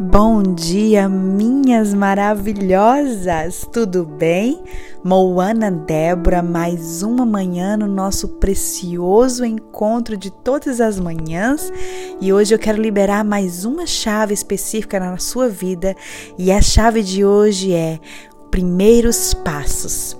Bom dia, minhas maravilhosas! Tudo bem? Moana Débora, mais uma manhã no nosso precioso encontro de todas as manhãs e hoje eu quero liberar mais uma chave específica na sua vida e a chave de hoje é primeiros passos.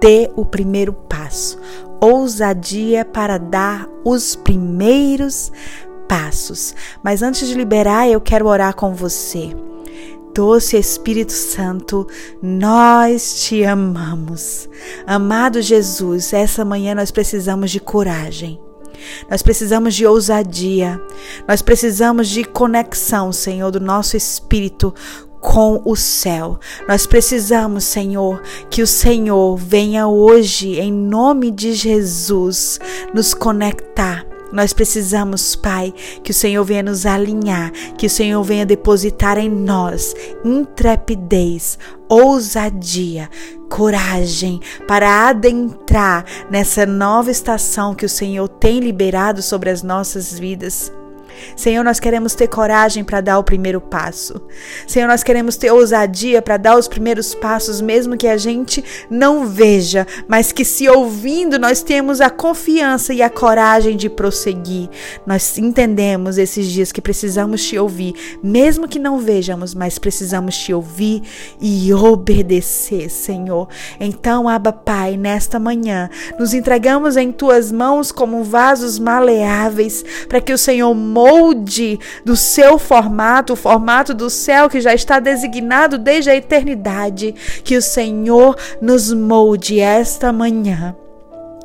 Dê o primeiro passo. Ousadia para dar os primeiros passos. Mas antes de liberar, eu quero orar com você. Doce Espírito Santo, nós te amamos. Amado Jesus, essa manhã nós precisamos de coragem. Nós precisamos de ousadia. Nós precisamos de conexão, Senhor, do nosso espírito com o céu. Nós precisamos, Senhor, que o Senhor venha hoje, em nome de Jesus, nos conectar nós precisamos, Pai, que o Senhor venha nos alinhar, que o Senhor venha depositar em nós intrepidez, ousadia, coragem para adentrar nessa nova estação que o Senhor tem liberado sobre as nossas vidas. Senhor, nós queremos ter coragem para dar o primeiro passo. Senhor, nós queremos ter ousadia para dar os primeiros passos, mesmo que a gente não veja, mas que se ouvindo nós temos a confiança e a coragem de prosseguir. Nós entendemos esses dias que precisamos te ouvir, mesmo que não vejamos, mas precisamos te ouvir e obedecer, Senhor. Então, Abba Pai, nesta manhã, nos entregamos em tuas mãos como vasos maleáveis, para que o Senhor molde do seu formato, o formato do céu que já está designado desde a eternidade. Que o Senhor nos molde esta manhã.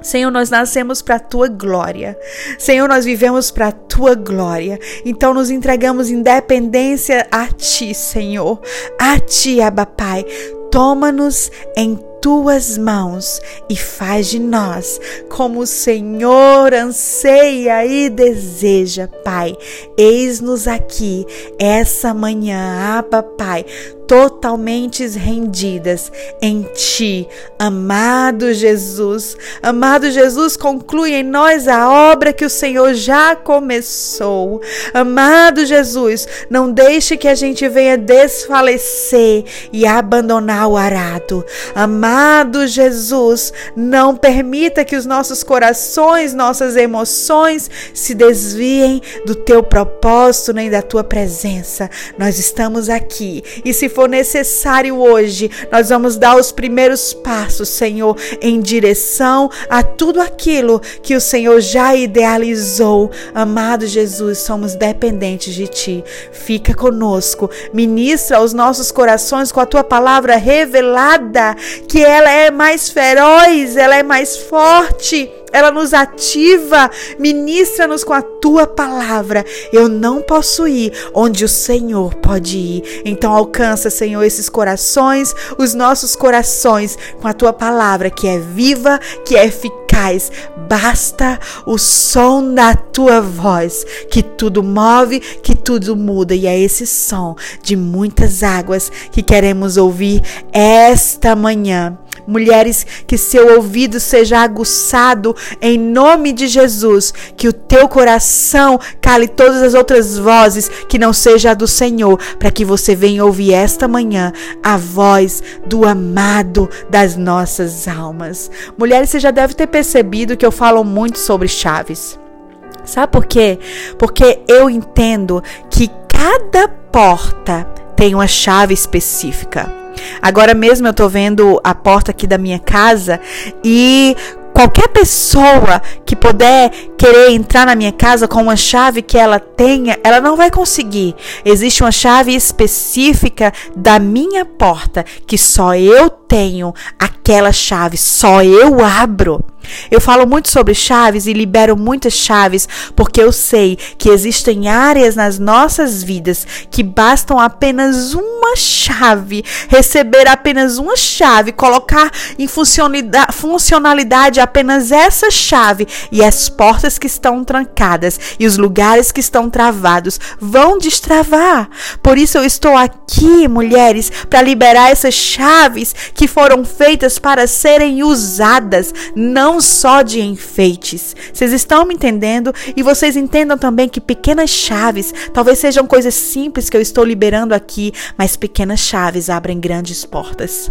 Senhor, nós nascemos para a tua glória. Senhor, nós vivemos para a tua glória. Então nos entregamos independência a ti, Senhor. A ti, Abba Pai. Toma-nos em tuas mãos e faz de nós como o Senhor anseia e deseja, Pai. Eis-nos aqui essa manhã, Abba, Pai, totalmente rendidas em Ti, amado Jesus. Amado Jesus, conclui em nós a obra que o Senhor já começou. Amado Jesus, não deixe que a gente venha desfalecer e abandonar o arado. Amado Jesus, não permita que os nossos corações, nossas emoções se desviem do Teu propósito nem da Tua presença. Nós estamos aqui e se for necessário hoje, nós vamos dar os primeiros passos, Senhor, em direção a tudo aquilo que o Senhor já idealizou. Amado Jesus, somos dependentes de Ti. Fica conosco, ministra aos nossos corações com a Tua palavra revelada, que ela é mais feroz, ela é mais forte ela nos ativa, ministra-nos com a tua palavra. Eu não posso ir onde o Senhor pode ir. Então alcança, Senhor, esses corações, os nossos corações, com a tua palavra que é viva, que é eficaz. Basta o som da tua voz, que tudo move, que tudo muda. E é esse som de muitas águas que queremos ouvir esta manhã mulheres, que seu ouvido seja aguçado em nome de Jesus, que o teu coração cale todas as outras vozes que não seja a do Senhor, para que você venha ouvir esta manhã a voz do amado das nossas almas. Mulheres, você já deve ter percebido que eu falo muito sobre chaves. Sabe por quê? Porque eu entendo que cada porta tem uma chave específica. Agora mesmo eu tô vendo a porta aqui da minha casa e qualquer pessoa que puder querer entrar na minha casa com uma chave que ela tenha, ela não vai conseguir. Existe uma chave específica da minha porta que só eu tenho aquela chave, só eu abro. Eu falo muito sobre chaves e libero muitas chaves porque eu sei que existem áreas nas nossas vidas que bastam apenas uma chave, receber apenas uma chave, colocar em funcionalidade apenas essa chave e as portas que estão trancadas e os lugares que estão travados vão destravar. Por isso eu estou aqui, mulheres, para liberar essas chaves que foram feitas para serem usadas, não só de enfeites. Vocês estão me entendendo? E vocês entendam também que pequenas chaves, talvez sejam coisas simples que eu estou liberando aqui, mas pequenas chaves abrem grandes portas.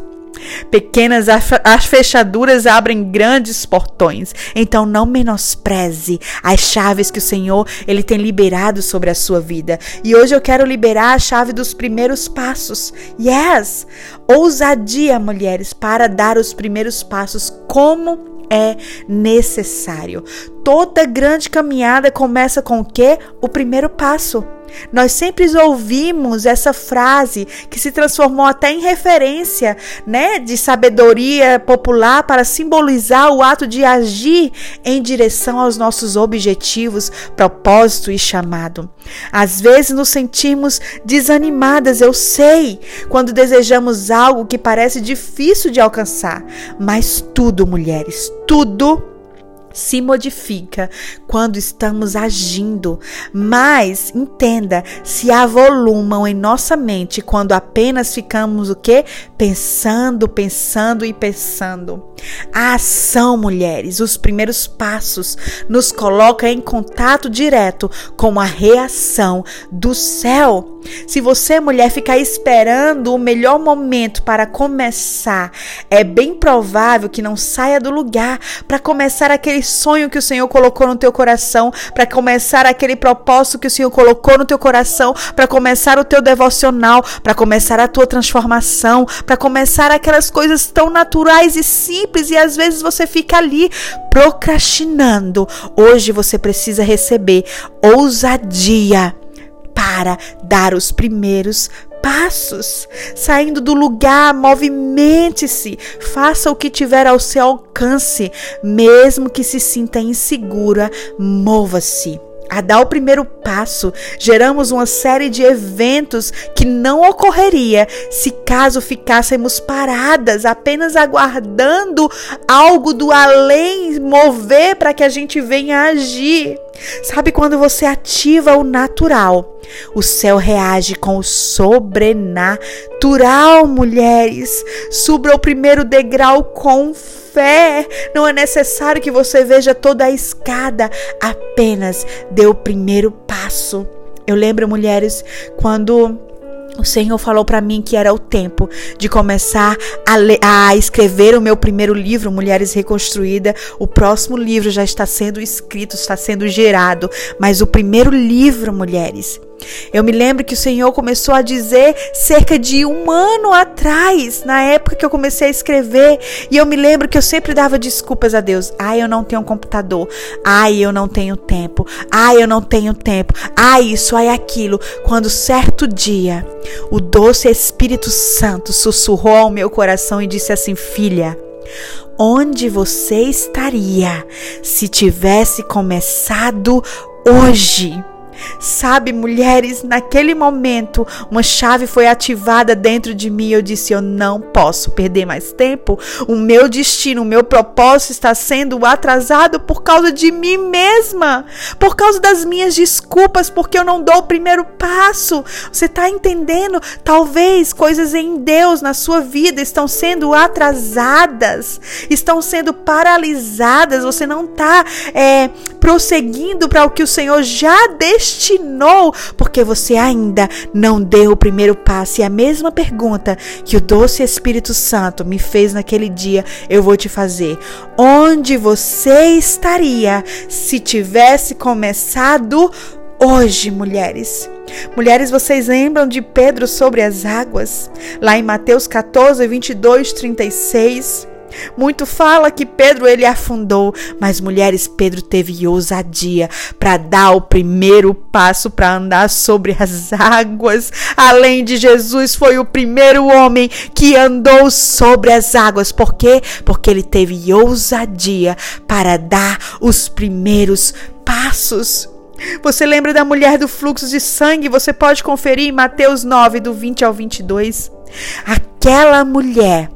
Pequenas as fechaduras abrem grandes portões. Então não menospreze as chaves que o Senhor ele tem liberado sobre a sua vida. E hoje eu quero liberar a chave dos primeiros passos. Yes! Ousadia, mulheres, para dar os primeiros passos como é necessário. Toda grande caminhada começa com o quê? O primeiro passo. Nós sempre ouvimos essa frase que se transformou até em referência, né, de sabedoria popular para simbolizar o ato de agir em direção aos nossos objetivos, propósito e chamado. Às vezes nos sentimos desanimadas, eu sei, quando desejamos algo que parece difícil de alcançar, mas tudo, mulheres, tudo se modifica quando estamos agindo. Mas entenda, se avolumam em nossa mente quando apenas ficamos o quê? Pensando, pensando e pensando. A ação, mulheres, os primeiros passos nos coloca em contato direto com a reação do céu. Se você, mulher, ficar esperando o melhor momento para começar, é bem provável que não saia do lugar para começar aquele sonho que o Senhor colocou no teu coração, para começar aquele propósito que o Senhor colocou no teu coração, para começar o teu devocional, para começar a tua transformação, para começar aquelas coisas tão naturais e simples e às vezes você fica ali procrastinando. Hoje você precisa receber ousadia para dar os primeiros passos. Saindo do lugar, movimente-se, faça o que tiver ao seu alcance, mesmo que se sinta insegura, mova-se a dar o primeiro passo, geramos uma série de eventos que não ocorreria se caso ficássemos paradas, apenas aguardando algo do além mover para que a gente venha agir. Sabe quando você ativa o natural, o céu reage com o sobrenatural, mulheres. Suba o primeiro degrau com fé. Não é necessário que você veja toda a escada, apenas dê o primeiro passo. Eu lembro, mulheres, quando o Senhor falou para mim que era o tempo de começar a, ler, a, escrever o meu primeiro livro, Mulheres Reconstruída. O próximo livro já está sendo escrito, está sendo gerado, mas o primeiro livro, mulheres, eu me lembro que o Senhor começou a dizer cerca de um ano atrás, na época que eu comecei a escrever, e eu me lembro que eu sempre dava desculpas a Deus. Ai, eu não tenho um computador. Ai, eu não tenho tempo. Ai, eu não tenho tempo. Ai, isso, ai, aquilo. Quando certo dia, o doce Espírito Santo sussurrou ao meu coração e disse assim: Filha, onde você estaria se tivesse começado hoje? Sabe, mulheres, naquele momento, uma chave foi ativada dentro de mim. Eu disse: Eu não posso perder mais tempo. O meu destino, o meu propósito está sendo atrasado por causa de mim mesma, por causa das minhas desculpas, porque eu não dou o primeiro passo. Você está entendendo? Talvez coisas em Deus na sua vida estão sendo atrasadas, estão sendo paralisadas. Você não está é, prosseguindo para o que o Senhor já deixou destinou, porque você ainda não deu o primeiro passo. E a mesma pergunta que o doce Espírito Santo me fez naquele dia, eu vou te fazer. Onde você estaria se tivesse começado hoje, mulheres? Mulheres, vocês lembram de Pedro sobre as águas? Lá em Mateus 14, 22, 36. Muito fala que Pedro ele afundou, mas mulheres, Pedro teve ousadia para dar o primeiro passo para andar sobre as águas. Além de Jesus, foi o primeiro homem que andou sobre as águas. Por quê? Porque ele teve ousadia para dar os primeiros passos. Você lembra da mulher do fluxo de sangue? Você pode conferir em Mateus 9, do 20 ao 22. Aquela mulher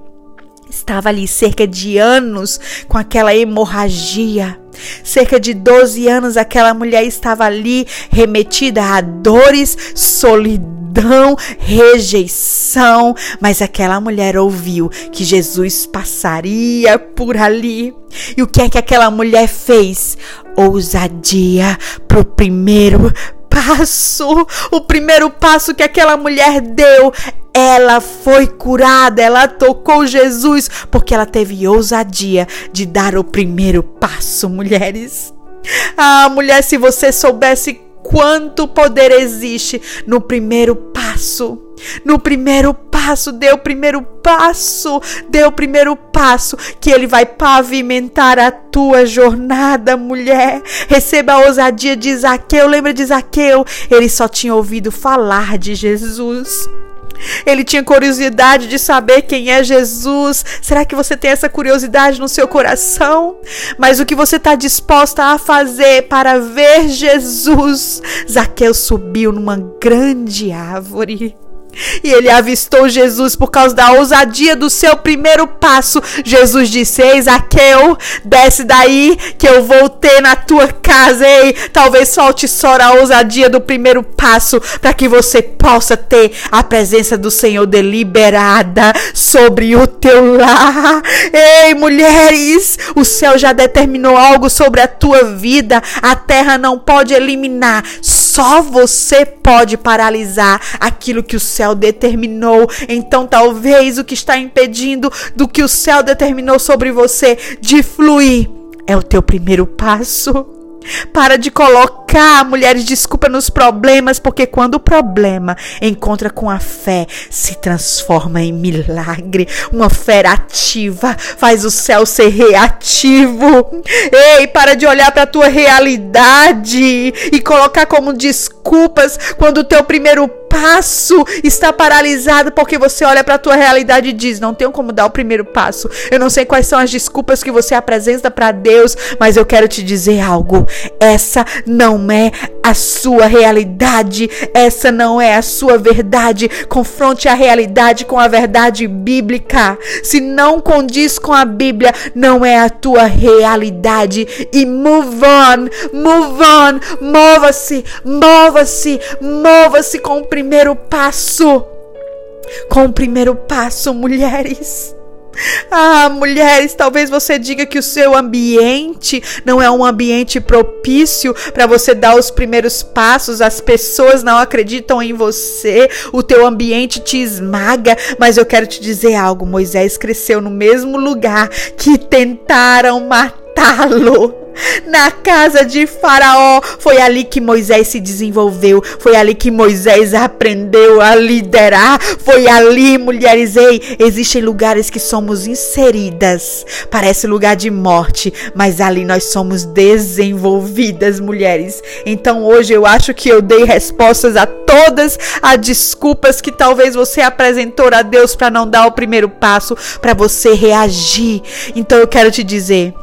estava ali cerca de anos com aquela hemorragia. Cerca de 12 anos aquela mulher estava ali remetida a dores, solidão, rejeição, mas aquela mulher ouviu que Jesus passaria por ali. E o que é que aquela mulher fez? Ousadia pro primeiro passo, o primeiro passo que aquela mulher deu ela foi curada, ela tocou Jesus, porque ela teve ousadia de dar o primeiro passo, mulheres. Ah, mulher, se você soubesse quanto poder existe no primeiro passo. No primeiro passo, dê o primeiro passo, dê o primeiro passo, que ele vai pavimentar a tua jornada, mulher. Receba a ousadia de Zaqueu, lembra de Zaqueu? Ele só tinha ouvido falar de Jesus. Ele tinha curiosidade de saber quem é Jesus. Será que você tem essa curiosidade no seu coração? Mas o que você está disposta a fazer para ver Jesus? Zaqueu subiu numa grande árvore. E ele avistou Jesus por causa da ousadia do seu primeiro passo. Jesus disse: Ei, Zaqueu, desce daí que eu vou ter na tua casa. Ei, talvez falte só a ousadia do primeiro passo para que você possa ter a presença do Senhor deliberada sobre o teu lar. Ei, mulheres, o céu já determinou algo sobre a tua vida. A terra não pode eliminar, só você pode paralisar aquilo que o céu determinou. Então, talvez o que está impedindo do que o céu determinou sobre você de fluir é o teu primeiro passo. Para de colocar, mulheres, desculpa nos problemas, porque quando o problema encontra com a fé, se transforma em milagre. Uma fé ativa faz o céu ser reativo. Ei, para de olhar para a tua realidade e colocar como desculpas quando o teu primeiro passo está paralisado porque você olha para a tua realidade e diz: "Não tenho como dar o primeiro passo. Eu não sei quais são as desculpas que você apresenta para Deus, mas eu quero te dizer algo. Essa não é a sua realidade, essa não é a sua verdade. Confronte a realidade com a verdade bíblica. Se não condiz com a Bíblia, não é a tua realidade. E move on, move on, mova-se, mova-se, mova-se com o primeiro passo. Com o primeiro passo, mulheres. Ah, mulheres, talvez você diga que o seu ambiente não é um ambiente propício para você dar os primeiros passos, as pessoas não acreditam em você, o teu ambiente te esmaga, mas eu quero te dizer algo: Moisés cresceu no mesmo lugar que tentaram matá-lo na casa de Faraó. Foi ali que Moisés se desenvolveu. Foi ali que Moisés aprendeu a liderar. Foi ali, mulheres. Ei, existem lugares que somos inseridas. Parece lugar de morte, mas ali nós somos desenvolvidas, mulheres. Então hoje eu acho que eu dei respostas a todas as desculpas que talvez você apresentou a Deus para não dar o primeiro passo, para você reagir. Então eu quero te dizer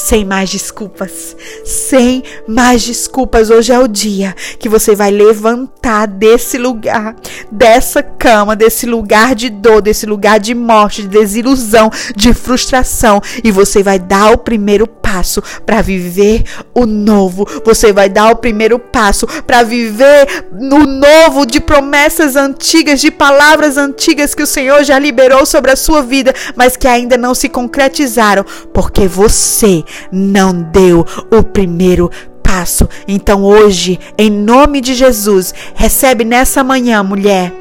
sem mais desculpas, sem mais desculpas. Hoje é o dia que você vai levantar desse lugar, dessa cama, desse lugar de dor, desse lugar de morte, de desilusão, de frustração, e você vai dar o primeiro passo para viver o novo. Você vai dar o primeiro passo para viver no novo de promessas antigas, de palavras antigas que o Senhor já liberou sobre a sua vida, mas que ainda não se concretizaram, porque você não deu o primeiro passo. Então hoje, em nome de Jesus, recebe nessa manhã, mulher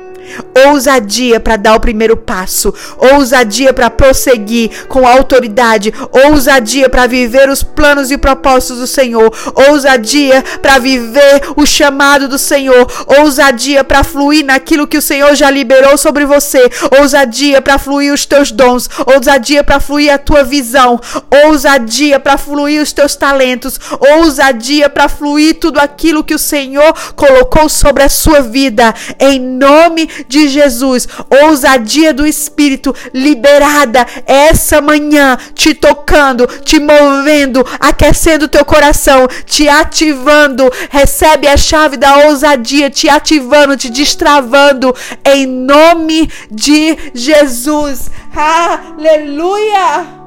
ousadia para dar o primeiro passo, ousadia para prosseguir com autoridade, ousadia para viver os planos e propósitos do Senhor, ousadia para viver o chamado do Senhor, ousadia para fluir naquilo que o Senhor já liberou sobre você, ousadia para fluir os teus dons, ousadia para fluir a tua visão, ousadia para fluir os teus talentos, ousadia para fluir tudo aquilo que o Senhor colocou sobre a sua vida, em nome de Jesus. Ousadia do Espírito liberada essa manhã, te tocando, te movendo, aquecendo teu coração, te ativando. Recebe a chave da ousadia, te ativando, te destravando em nome de Jesus. Aleluia!